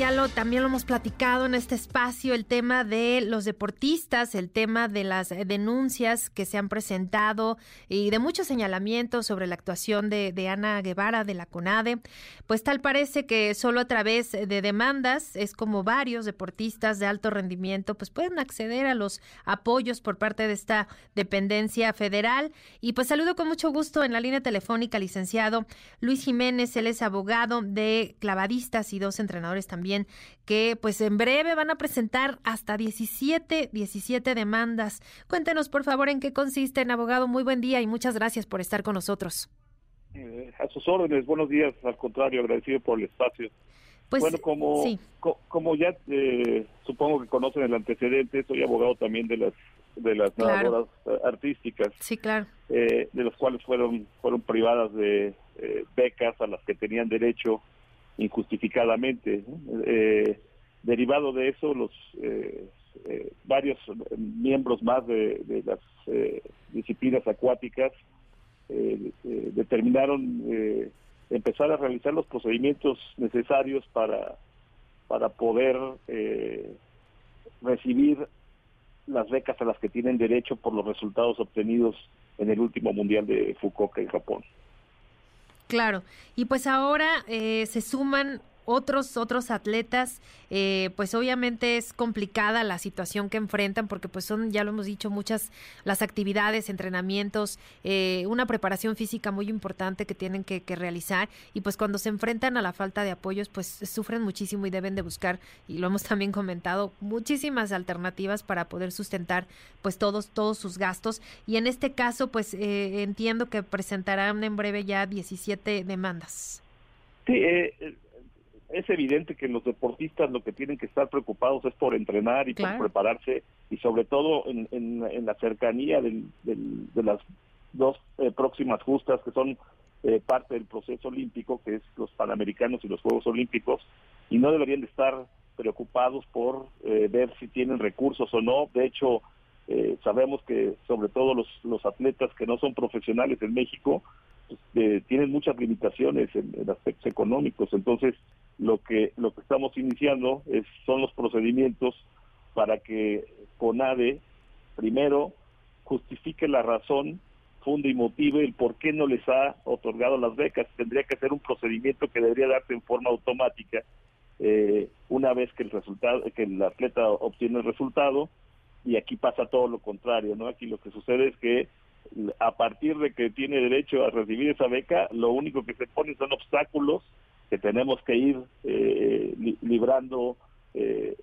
ya lo también lo hemos platicado en este espacio, el tema de los deportistas, el tema de las denuncias que se han presentado y de muchos señalamientos sobre la actuación de, Ana Guevara de la CONADE. Pues tal parece que solo a través de demandas es como varios deportistas de alto rendimiento pues pueden acceder a los apoyos por parte de esta dependencia federal. Y pues saludo con mucho gusto en la línea telefónica licenciado Luis Jiménez, él es abogado de clavadistas y dos entrenadores también que pues en breve van a presentar hasta 17, 17 demandas. Cuéntenos por favor en qué consisten, abogado. Muy buen día y muchas gracias por estar con nosotros. Eh, a sus órdenes, buenos días, al contrario, agradecido por el espacio. Pues, bueno, como, como ya eh, supongo que conocen el antecedente, soy abogado también de las de las claro. artísticas. Sí, claro. Eh, de los cuales fueron fueron privadas de becas a las que tenían derecho injustificadamente. Eh, derivado de eso, los eh, eh, varios miembros más de, las disciplinas acuáticas determinaron empezar a realizar los procedimientos necesarios para para poder recibir las becas a las que tienen derecho por los resultados obtenidos en el último mundial de Fukuoka en Japón. Claro, y pues ahora eh, se suman otros otros atletas eh, pues obviamente es complicada la situación que enfrentan porque pues son ya lo hemos dicho muchas las actividades entrenamientos eh, una preparación física muy importante que tienen que, realizar y pues cuando se enfrentan a la falta de apoyos pues sufren muchísimo y deben de buscar y lo hemos también comentado muchísimas alternativas para poder sustentar pues todos todos sus gastos y en este caso pues eh, entiendo que presentarán en breve ya 17 demandas. Sí, eh, es evidente que los deportistas lo que tienen que estar preocupados es por entrenar y por prepararse y sobre todo en, en, la cercanía del, de las dos eh, próximas justas que son eh, parte del proceso olímpico, que es los Panamericanos y los Juegos Olímpicos, y no deberían de estar preocupados por eh, ver si tienen recursos o no. De hecho, sabemos que sobre todo los, los atletas que no son profesionales en México pues, tienen muchas limitaciones en, en aspectos económicos. Entonces, lo que lo que estamos iniciando es son los procedimientos para que CONADE primero justifique la razón, funde y motive el por qué no les ha otorgado las becas. Tendría que ser un procedimiento que debería darse en forma automática eh, una vez que el resultado, que el atleta obtiene el resultado y aquí pasa todo lo contrario, ¿no? Aquí lo que sucede es que a partir de que tiene derecho a recibir esa beca, lo único que se pone son obstáculos que tenemos que ir eh, librando eh,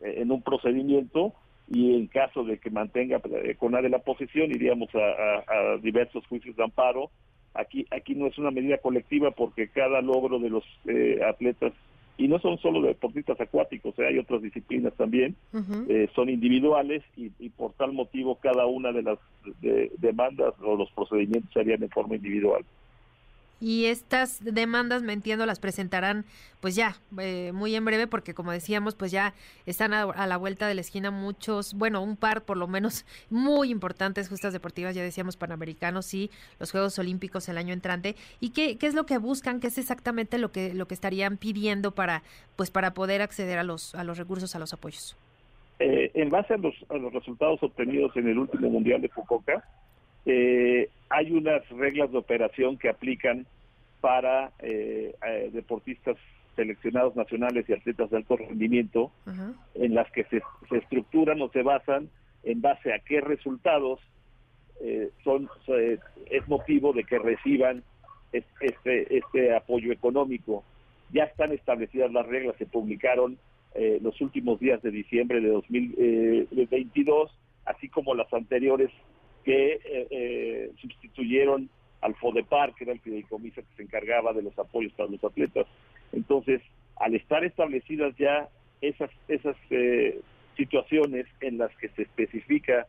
en un procedimiento y en caso de que mantenga eh, con de la posición iríamos a, diversos juicios de amparo. Aquí aquí no es una medida colectiva porque cada logro de los atletas y no son solo deportistas acuáticos, hay otras disciplinas también, son individuales y, por tal motivo cada una de las demandas o los procedimientos serían de forma individual. Y estas demandas, me entiendo, las presentarán pues ya, eh, muy en breve, porque como decíamos, pues ya están a, la vuelta de la esquina muchos, bueno, un par por lo menos muy importantes justas deportivas, ya decíamos Panamericanos y los Juegos Olímpicos el año entrante. ¿Y qué, qué es lo que buscan? ¿Qué es exactamente lo que, lo que estarían pidiendo para, pues, para poder acceder a los, a los recursos, a los apoyos? Eh, en base a los, a los resultados obtenidos en el último Mundial de Fukuoka, eh, hay unas reglas de operación que aplican para eh, eh, deportistas seleccionados nacionales y atletas de alto rendimiento, en las que se, estructuran o se basan en base a qué resultados son es motivo de que reciban este este apoyo económico. Ya están establecidas las reglas, se publicaron los últimos días de diciembre de 2022, así como las anteriores que eh, eh, sustituyeron al FODEPAR, que era el fideicomiso que se encargaba de los apoyos para los atletas. Entonces, al estar establecidas ya esas, esas eh, situaciones en las que se especifica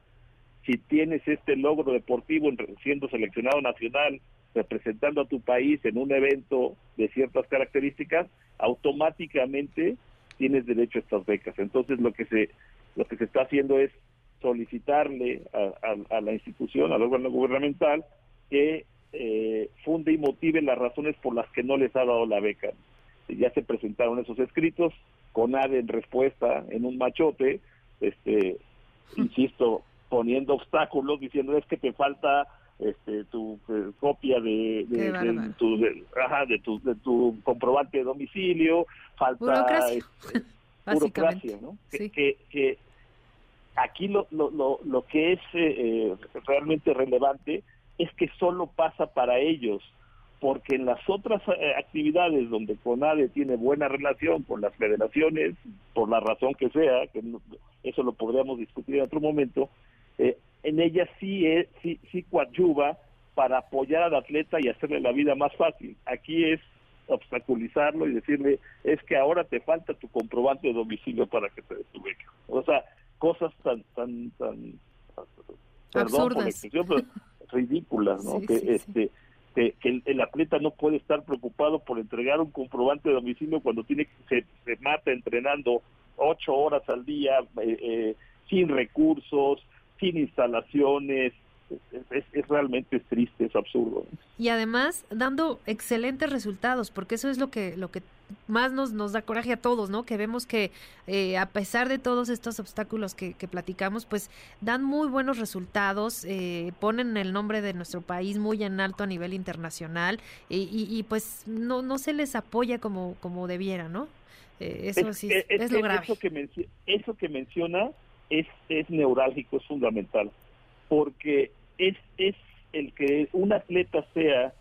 si tienes este logro deportivo siendo seleccionado nacional, representando a tu país en un evento de ciertas características, automáticamente tienes derecho a estas becas. Entonces lo que se lo que se está haciendo es solicitarle a, la institución, al órgano gubernamental, que eh, funde y motive las razones por las que no les ha dado la beca. Ya se presentaron esos escritos, con ADE en respuesta en un machote, este, insisto, poniendo obstáculos, diciendo es que te falta este, tu eh, copia de, tu, de, tu, de tu comprobante de domicilio, falta burocracia, este, ¿no? Que, que, aquí lo, lo, lo, que es eh, realmente relevante es que solo pasa para ellos, porque en las otras eh, actividades donde CONADE tiene buena relación con las federaciones, por la razón que sea, que eso lo podríamos discutir en otro momento, eh, en ella sí, es, sí, sí coadyuva para apoyar al atleta y hacerle la vida más fácil. Aquí es obstaculizarlo y decirle, es que ahora te falta tu comprobante de domicilio para que te des tu beca. O sea, cosas tan, tan, tan, perdón por la expresión, pero ridículas, ¿no? que este que, el, atleta no puede estar preocupado por entregar un comprobante de domicilio cuando tiene se, se mata entrenando ocho horas al día eh, eh, sin recursos, sin instalaciones, es, realmente triste, es absurdo. Y además dando excelentes resultados, porque eso es lo que lo que más nos, nos da coraje a todos, ¿no? Que vemos que eh, a pesar de todos estos obstáculos que, platicamos, pues dan muy buenos resultados, eh, ponen el nombre de nuestro país muy en alto a nivel internacional y, pues no, no se les apoya como, como debiera, ¿no? Eh, eso sí es, lo grave. Eso que, eso que menciona es, es neurálgico, es fundamental, porque es, es el que un atleta sea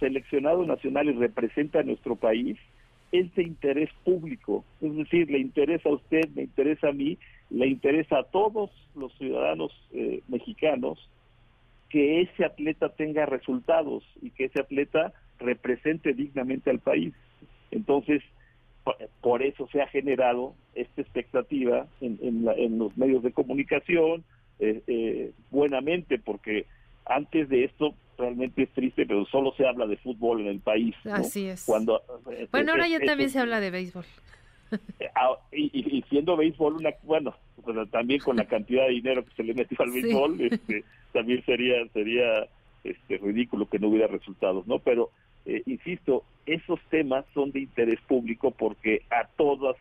seleccionado nacional y representa a nuestro país, es de interés público, es decir, le interesa a usted, me interesa a mí, le interesa a todos los ciudadanos eh, mexicanos que ese atleta tenga resultados y que ese atleta represente dignamente al país. Entonces, por eso se ha generado esta expectativa en, en los medios de comunicación, eh, eh, buenamente, porque antes de esto realmente es triste, pero solo se habla de fútbol en el país. Así es. Cuando, eh, bueno, ahora ya también se habla de béisbol. Ah, y, siendo béisbol, una, bueno, también con la cantidad de dinero que se le metió al béisbol, este, también sería sería este, ridículo que no hubiera resultados, ¿no? Pero, insisto, esos temas son de interés público porque a todas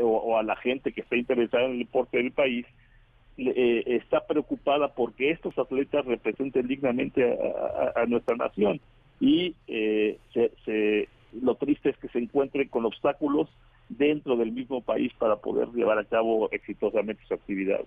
o, a la gente que está interesada en el deporte del país eh, está preocupada porque estos atletas representen dignamente a, nuestra nación y eh, se, lo triste es que se encuentren con obstáculos dentro del mismo país para poder llevar a cabo exitosamente su actividad.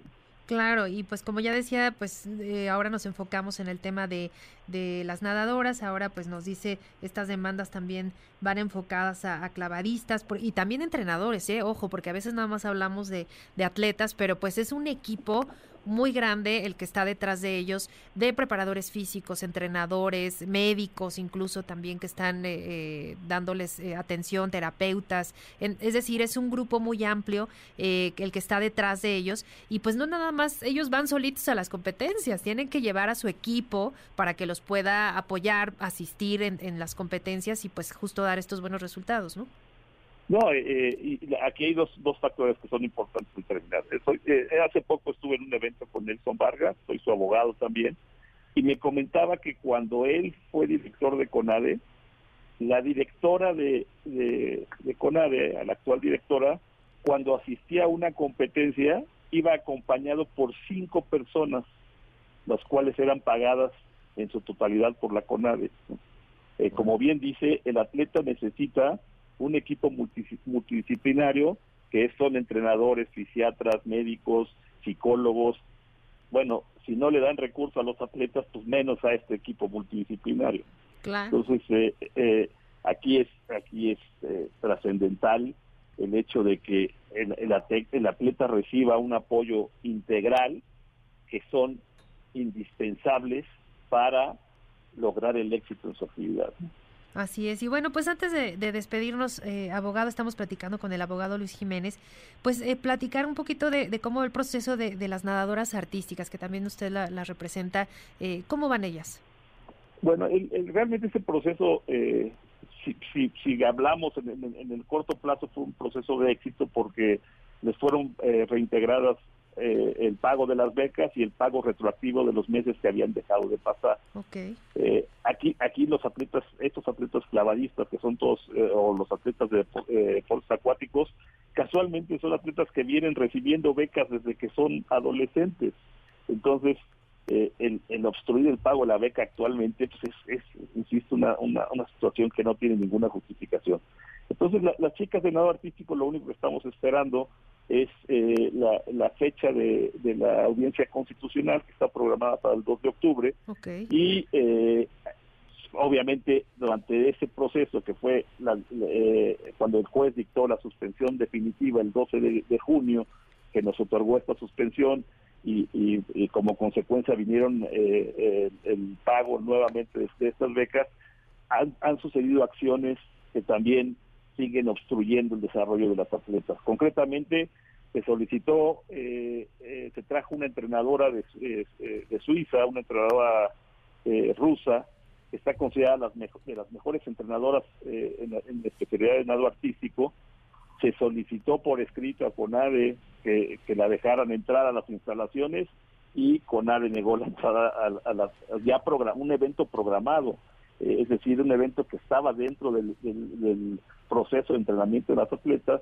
Claro, y pues como ya decía, pues eh, ahora nos enfocamos en el tema de, de, las nadadoras, ahora pues nos dice estas demandas también van enfocadas a, clavadistas y también entrenadores, eh, ojo, porque a veces nada más hablamos de, de atletas, pero pues es un equipo muy grande el que está detrás de ellos, de preparadores físicos, entrenadores, médicos incluso también que están eh, eh, dándoles eh, atención, terapeutas. es decir, es un grupo muy amplio el que está detrás de ellos y pues no nada más ellos van solitos a las competencias, tienen que llevar a su equipo para que los pueda apoyar, asistir en, en las competencias y pues justo dar estos buenos resultados, ¿no? No, eh, eh, y aquí hay dos, dos factores que son importantes en terminar. Eh, hace poco estuve en un evento con Nelson Vargas, soy su abogado también, y me comentaba que cuando él fue director de CONADE, la directora de, de, de CONADE, la actual directora, cuando asistía a una competencia, iba acompañado por cinco personas, las cuales eran pagadas en su totalidad por la CONADE. como bien dice, el atleta necesita un equipo multidisciplinario que son entrenadores, fisiatras, médicos, psicólogos. Bueno, si no le dan recursos a los atletas, pues menos a este equipo multidisciplinario. Entonces, eh, eh, aquí es aquí es eh, trascendental el hecho de que el, el, atleta reciba un apoyo integral que son indispensables para lograr el éxito en su actividad. Así es. Y bueno, pues antes de, despedirnos, eh, abogado, estamos platicando con el abogado Luis Jiménez, pues eh, platicar un poquito de, cómo el proceso de, las nadadoras artísticas, que también usted las representa, eh, ¿cómo van ellas? Bueno, realmente ese proceso, si, si, hablamos en, el corto plazo, fue un proceso de éxito porque les fueron reintegradas eh, el pago de las becas y el pago retroactivo de los meses que habían dejado de pasar. Okay. Eh, aquí aquí los atletas, estos atletas clavadistas que son todos, eh, o los atletas de deportes acuáticos, casualmente son atletas que vienen recibiendo becas desde que son adolescentes. Entonces, el, el, obstruir el pago de la beca actualmente pues es, es insisto, una, una, una, situación que no tiene ninguna justificación. Entonces, las chicas de nado artístico lo único que estamos esperando es eh, la, fecha de, la audiencia constitucional que está programada para el 2 de octubre y eh, obviamente durante ese proceso que fue eh, cuando el juez dictó la suspensión definitiva el 12 de, junio que nos otorgó esta suspensión y, como consecuencia vinieron el pago nuevamente de, estas becas han, han sucedido acciones que también siguen obstruyendo el desarrollo de las atletas. Concretamente, se solicitó, eh, eh, se trajo una entrenadora de, eh, de Suiza, una entrenadora rusa, está considerada las de las mejores entrenadoras en la, especialidad de nado artístico. Se solicitó por escrito a CONADE que, la dejaran entrar a las instalaciones y CONADE negó la entrada a, ya un evento programado es decir, un evento que estaba dentro del, proceso de entrenamiento de las atletas,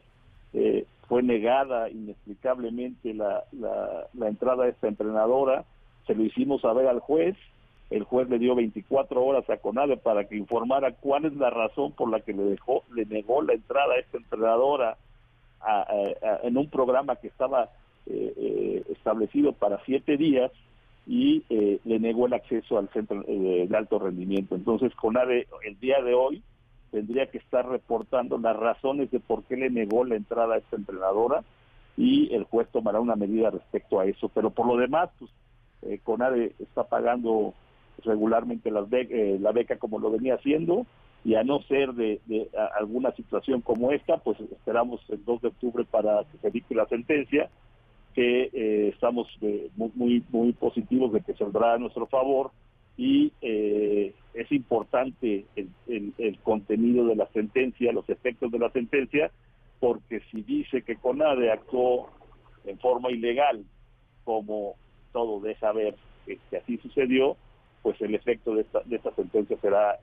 eh, fue negada inexplicablemente la, la, entrada de esta entrenadora, se lo hicimos saber al juez, el juez le dio 24 horas a Conade para que informara cuál es la razón por la que le dejó, le negó la entrada a esta entrenadora en un programa que estaba eh, eh, establecido para siete días y eh, le negó el acceso al centro de alto rendimiento. Entonces, CONADE el día de hoy tendría que estar reportando las razones de por qué le negó la entrada a esta entrenadora y el juez tomará una medida respecto a eso. Pero por lo demás, pues CONADE está pagando regularmente las la beca como lo venía haciendo y a no ser de, alguna situación como esta, pues esperamos el 2 de octubre para que se dicte la sentencia que eh, estamos eh, muy, muy positivos de que saldrá a nuestro favor y eh, es importante el, el, contenido de la sentencia, los efectos de la sentencia, porque si dice que CONADE actuó en forma ilegal, como todo deja ver que, así sucedió, pues el efecto de esta, de esta sentencia será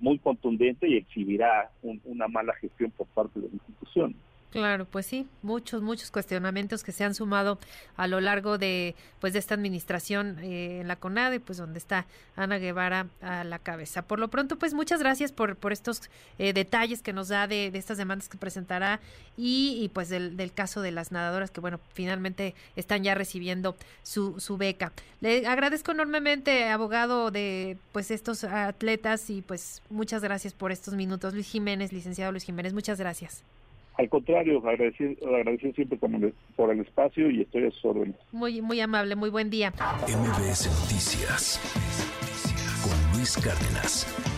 muy contundente y exhibirá una mala gestión por parte de la institución. Claro, pues sí, muchos, muchos cuestionamientos que se han sumado a lo largo de, pues, de esta administración eh, en la CONADE, pues, donde está Ana Guevara a la cabeza. Por lo pronto, pues, muchas gracias por, por estos eh, detalles que nos da de, estas demandas que presentará y, pues, del, del, caso de las nadadoras que, bueno, finalmente están ya recibiendo su, su beca. Le agradezco enormemente, abogado de, pues, estos atletas y, pues, muchas gracias por estos minutos. Luis Jiménez, licenciado Luis Jiménez, muchas gracias. Al contrario, agradecer, agradecer siempre por el espacio y estoy a su orden. Muy, muy amable, muy buen día. MBS Noticias con Luis Cárdenas.